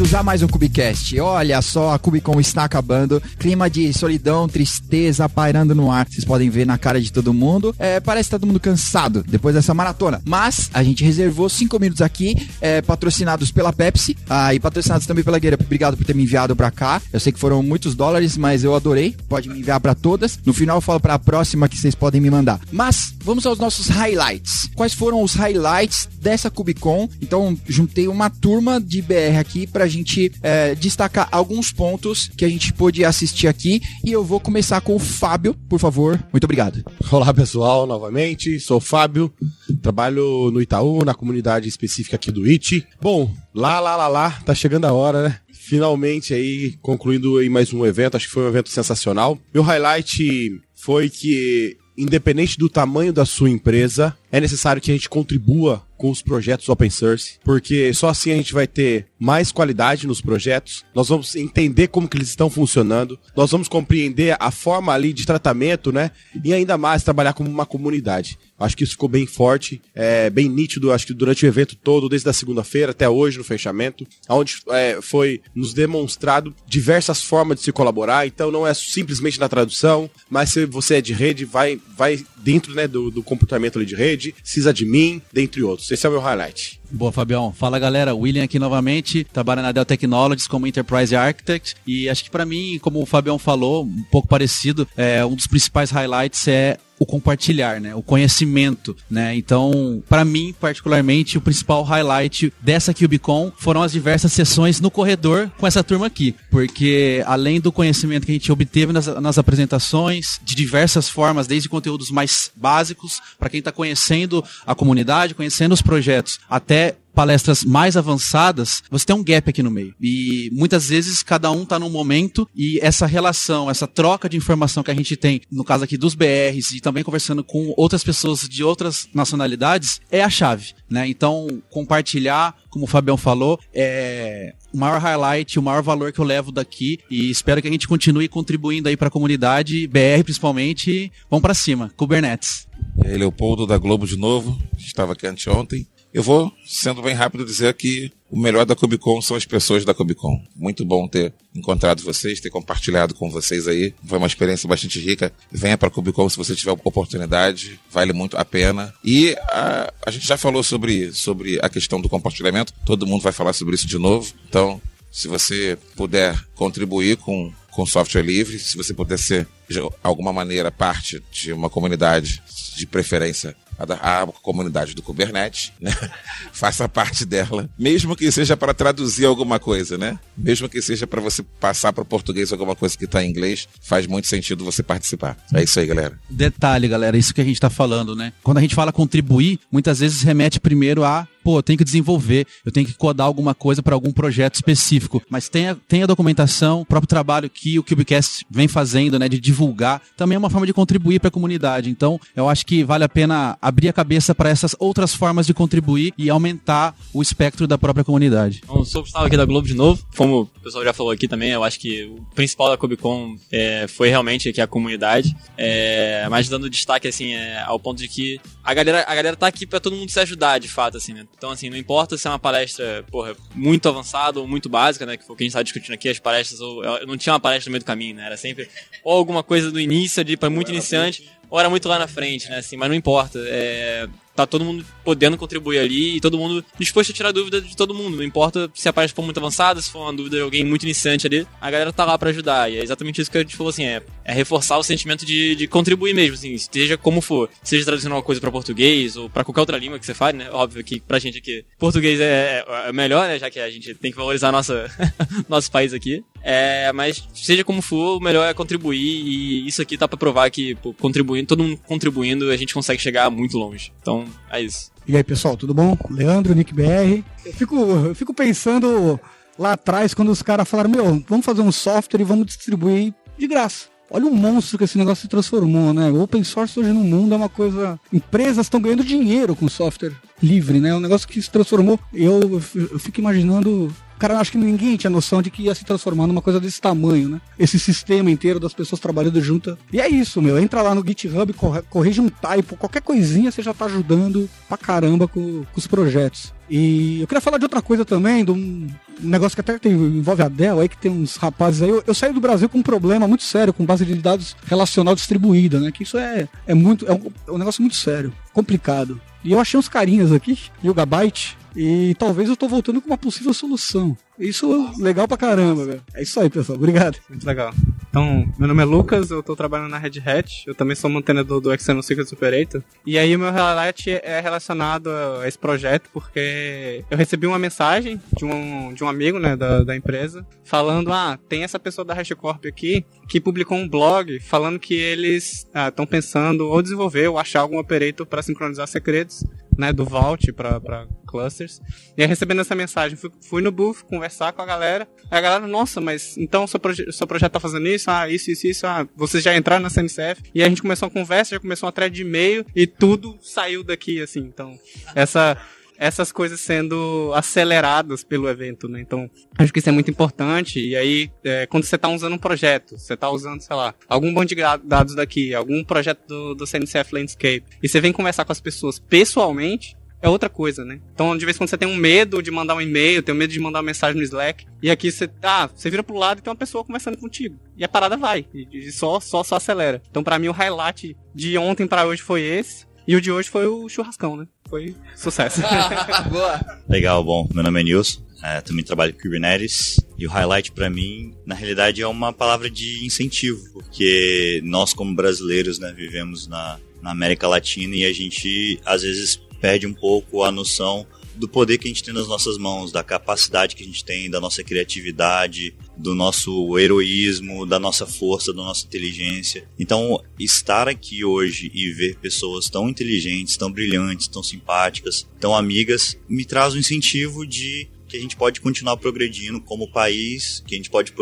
a mais um Cubicast. Olha só, a Cubicon está acabando. Clima de solidão, tristeza pairando no ar. Vocês podem ver na cara de todo mundo. É, parece que tá todo mundo cansado depois dessa maratona. Mas a gente reservou cinco minutos aqui, é, patrocinados pela Pepsi ah, e patrocinados também pela Gueira. Obrigado por ter me enviado pra cá. Eu sei que foram muitos dólares, mas eu adorei. Pode me enviar pra todas. No final eu falo pra próxima que vocês podem me mandar. Mas vamos aos nossos highlights. Quais foram os highlights dessa Cubicon? Então, juntei uma turma de BR aqui pra gente é, destacar alguns pontos que a gente pôde assistir aqui. E eu vou começar com o Fábio, por favor. Muito obrigado. Olá pessoal, novamente, sou o Fábio, trabalho no Itaú, na comunidade específica aqui do IT. Bom, lá, lá, lá, lá, tá chegando a hora, né? Finalmente aí, concluindo aí mais um evento, acho que foi um evento sensacional. Meu highlight foi que, independente do tamanho da sua empresa, é necessário que a gente contribua com os projetos open source, porque só assim a gente vai ter mais qualidade nos projetos, nós vamos entender como que eles estão funcionando, nós vamos compreender a forma ali de tratamento, né? E ainda mais trabalhar como uma comunidade. Acho que isso ficou bem forte, é, bem nítido, acho que durante o evento todo, desde a segunda-feira até hoje no fechamento, onde é, foi nos demonstrado diversas formas de se colaborar. Então não é simplesmente na tradução, mas se você é de rede, vai, vai dentro né, do, do comportamento ali de rede, sysadmin, dentre outros. Esse é o meu highlight. Boa, Fabião. Fala galera, William aqui novamente, trabalho na Dell Technologies como Enterprise Architect e acho que para mim, como o Fabião falou, um pouco parecido, é, um dos principais highlights é o compartilhar, né? O conhecimento, né? Então, para mim, particularmente, o principal highlight dessa KubeCon foram as diversas sessões no corredor com essa turma aqui. Porque, além do conhecimento que a gente obteve nas, nas apresentações, de diversas formas, desde conteúdos mais básicos, para quem está conhecendo a comunidade, conhecendo os projetos, até palestras mais avançadas, você tem um gap aqui no meio. E muitas vezes cada um está num momento e essa relação, essa troca de informação que a gente tem, no caso aqui dos BRs e também conversando com outras pessoas de outras nacionalidades, é a chave, né? Então, compartilhar, como o Fabião falou, é o maior highlight, o maior valor que eu levo daqui e espero que a gente continue contribuindo aí para a comunidade, BR principalmente, vamos para cima, Kubernetes. E aí, Leopoldo da Globo de novo, estava aqui anteontem. Eu vou, sendo bem rápido, dizer que o melhor da Cubicon são as pessoas da Cubicon. Muito bom ter encontrado vocês, ter compartilhado com vocês aí. Foi uma experiência bastante rica. Venha para a Cubicon se você tiver oportunidade, vale muito a pena. E a, a gente já falou sobre, sobre a questão do compartilhamento, todo mundo vai falar sobre isso de novo. Então, se você puder contribuir com, com software livre, se você puder ser de alguma maneira parte de uma comunidade, de preferência a, a comunidade do Kubernetes, né? faça parte dela, mesmo que seja para traduzir alguma coisa, né? Mesmo que seja para você passar para o português alguma coisa que está em inglês, faz muito sentido você participar. É isso aí, galera. Detalhe, galera, isso que a gente está falando, né? Quando a gente fala contribuir, muitas vezes remete primeiro a pô, eu tenho que desenvolver, eu tenho que codar alguma coisa para algum projeto específico. Mas tem a, tem a documentação, o próprio trabalho que o Cubecast vem fazendo, né, de divulgar, também é uma forma de contribuir para a comunidade. Então, eu acho que vale a pena abrir a cabeça para essas outras formas de contribuir e aumentar o espectro da própria comunidade. Bom, sou o Gustavo aqui da Globo de novo. Como o pessoal já falou aqui também, eu acho que o principal da Cubicon é, foi realmente aqui a comunidade. É, mas dando destaque, assim, é, ao ponto de que a galera, a galera tá aqui para todo mundo se ajudar, de fato, assim, né? Então, assim, não importa se é uma palestra, porra, muito avançada ou muito básica, né? Que foi o que a gente tá discutindo aqui, as palestras, ou, não tinha uma palestra no meio do caminho, né? Era sempre ou alguma coisa do início, de para muito iniciante, era muito lá na frente, né? Assim, mas não importa. É, tá todo mundo podendo contribuir ali e todo mundo disposto a tirar dúvida de todo mundo. Não importa se a palestra for muito avançada, se for uma dúvida de alguém muito iniciante ali, a galera tá lá para ajudar. E é exatamente isso que a gente falou assim: é, é reforçar o sentimento de, de contribuir mesmo, assim, seja como for. Seja traduzindo uma coisa para português ou para qualquer outra língua que você faz, né? Óbvio que pra gente aqui, português é, é melhor, né? Já que a gente tem que valorizar nossa, nosso país aqui. É, mas seja como for, o melhor é contribuir e isso aqui tá para provar que pô, contribuindo, todo mundo contribuindo, a gente consegue chegar muito longe. Então, é isso. E aí, pessoal, tudo bom? Leandro, Nick BR. Eu fico, eu fico pensando lá atrás quando os caras falaram: Meu, vamos fazer um software e vamos distribuir de graça. Olha o monstro que esse negócio se transformou, né? O open source hoje no mundo é uma coisa. Empresas estão ganhando dinheiro com software livre, né? É um negócio que se transformou. Eu, eu fico imaginando cara, acho que ninguém tinha noção de que ia se transformar numa coisa desse tamanho, né? Esse sistema inteiro das pessoas trabalhando junto. E é isso, meu. Entra lá no GitHub, corrige um typo, qualquer coisinha você já tá ajudando pra caramba com, com os projetos. E eu queria falar de outra coisa também, de um negócio que até tem, envolve a Dell aí, que tem uns rapazes aí. Eu, eu saí do Brasil com um problema muito sério com base de dados relacional distribuída, né? Que isso é, é muito. É um, é um negócio muito sério, complicado. E eu achei uns carinhas aqui, Yugabyte, e talvez eu tô voltando com uma possível solução. Isso é legal pra caramba, velho. É isso aí, pessoal. Obrigado. Muito legal. Então, meu nome é Lucas, eu tô trabalhando na Red Hat, eu também sou mantenedor do External Secrets Operator. E aí meu highlight é relacionado a esse projeto, porque eu recebi uma mensagem de um, de um amigo, né, da, da empresa, falando, ah, tem essa pessoa da HashiCorp aqui, que publicou um blog falando que eles estão pensando ou desenvolver ou achar algum operator para sincronizar segredos, né, do Vault para clusters. E aí recebendo essa mensagem, fui, fui no booth conversar com a galera. A galera, nossa, mas então seu, proje seu projeto tá fazendo isso? Ah, isso, isso, isso. Ah, vocês já entraram na CNCF? E a gente começou a conversa, já começou uma thread de e-mail e tudo saiu daqui, assim. Então, essa essas coisas sendo aceleradas pelo evento, né? Então, acho que isso é muito importante. E aí, é, quando você está usando um projeto, você está usando, sei lá, algum banco de dados daqui, algum projeto do, do CNCF Landscape, e você vem conversar com as pessoas pessoalmente, é outra coisa, né? Então, de vez em quando você tem um medo de mandar um e-mail, tem um medo de mandar uma mensagem no Slack, e aqui você, ah, você vira pro lado e tem uma pessoa conversando contigo. E a parada vai, e, e só, só, só acelera. Então, para mim, o highlight de ontem para hoje foi esse, e o de hoje foi o churrascão, né? Foi sucesso. Boa. Legal, bom, meu nome é Nilson, é, também trabalho com Kubernetes e o highlight para mim, na realidade, é uma palavra de incentivo, porque nós como brasileiros, né, vivemos na, na América Latina e a gente às vezes perde um pouco a noção do poder que a gente tem nas nossas mãos, da capacidade que a gente tem, da nossa criatividade, do nosso heroísmo, da nossa força, da nossa inteligência. Então, estar aqui hoje e ver pessoas tão inteligentes, tão brilhantes, tão simpáticas, tão amigas, me traz um incentivo de que a gente pode continuar progredindo como país, que a gente pode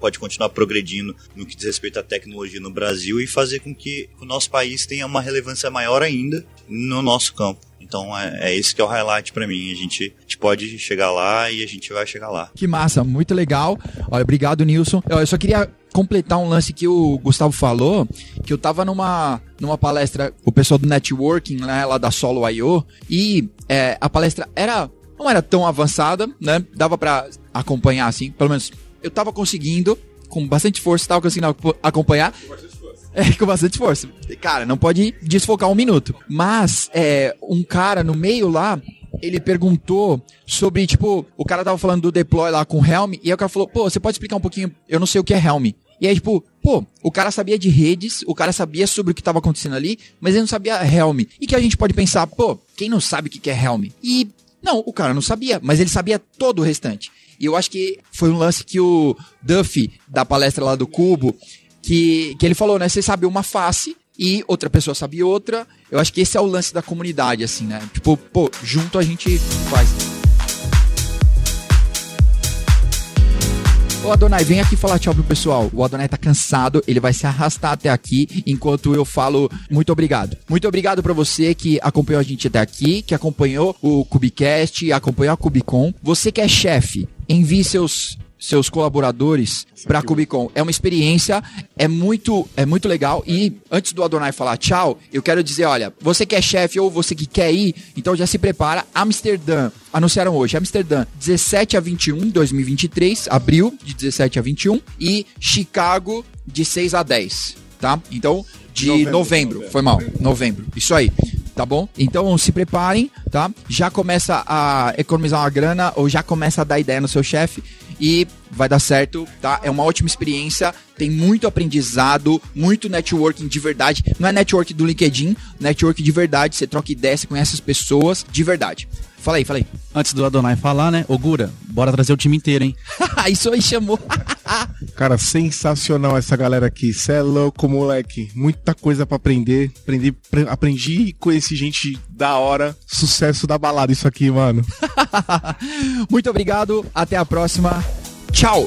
pode continuar progredindo no que diz respeito à tecnologia no Brasil e fazer com que o nosso país tenha uma relevância maior ainda no nosso campo. Então é, é esse que é o highlight para mim. A gente, a gente, pode chegar lá e a gente vai chegar lá. Que massa, muito legal. Olha, obrigado, Nilson. Eu só queria completar um lance que o Gustavo falou, que eu tava numa, numa palestra, o pessoal do networking, né, lá da Solo I.O., e é, a palestra era não era tão avançada, né? Dava para acompanhar assim, pelo menos eu tava conseguindo, com bastante força, tava conseguindo acompanhar. É, com bastante força. Cara, não pode desfocar um minuto. Mas, é, um cara no meio lá, ele perguntou sobre, tipo, o cara tava falando do deploy lá com Helm, e aí o cara falou, pô, você pode explicar um pouquinho? Eu não sei o que é Helm. E aí, tipo, pô, o cara sabia de redes, o cara sabia sobre o que estava acontecendo ali, mas ele não sabia Helm. E que a gente pode pensar, pô, quem não sabe o que é Helm? E, não, o cara não sabia, mas ele sabia todo o restante. E eu acho que foi um lance que o Duffy, da palestra lá do Cubo, que, que ele falou, né? Você sabe uma face e outra pessoa sabe outra. Eu acho que esse é o lance da comunidade, assim, né? Tipo, pô, junto a gente faz. Ô Adonai, vem aqui falar tchau pro pessoal. O Adonai tá cansado, ele vai se arrastar até aqui enquanto eu falo muito obrigado. Muito obrigado para você que acompanhou a gente até aqui, que acompanhou o Cubicast, acompanhou a Cubicon. Você que é chefe, envie seus seus colaboradores para a Cubicon. É uma experiência, é muito, é muito legal. E antes do Adonai falar tchau, eu quero dizer, olha, você que é chefe ou você que quer ir, então já se prepara. Amsterdã, anunciaram hoje, Amsterdã, 17 a 21, 2023, abril de 17 a 21 e Chicago de 6 a 10, tá? Então, de novembro, novembro, novembro. foi mal, novembro. Isso aí tá bom? Então se preparem, tá? Já começa a economizar uma grana ou já começa a dar ideia no seu chefe e vai dar certo, tá? É uma ótima experiência, tem muito aprendizado, muito networking de verdade. Não é network do LinkedIn, network de verdade. Você troca ideia, você conhece as pessoas de verdade. Fala aí, fala aí. Antes do Adonai falar, né? Ogura, bora trazer o time inteiro, hein? Isso aí chamou. Cara, sensacional essa galera aqui. Cê é louco, moleque. Muita coisa para aprender. Aprendi, aprendi e conheci gente da hora. Sucesso da balada isso aqui, mano. Muito obrigado. Até a próxima. Tchau.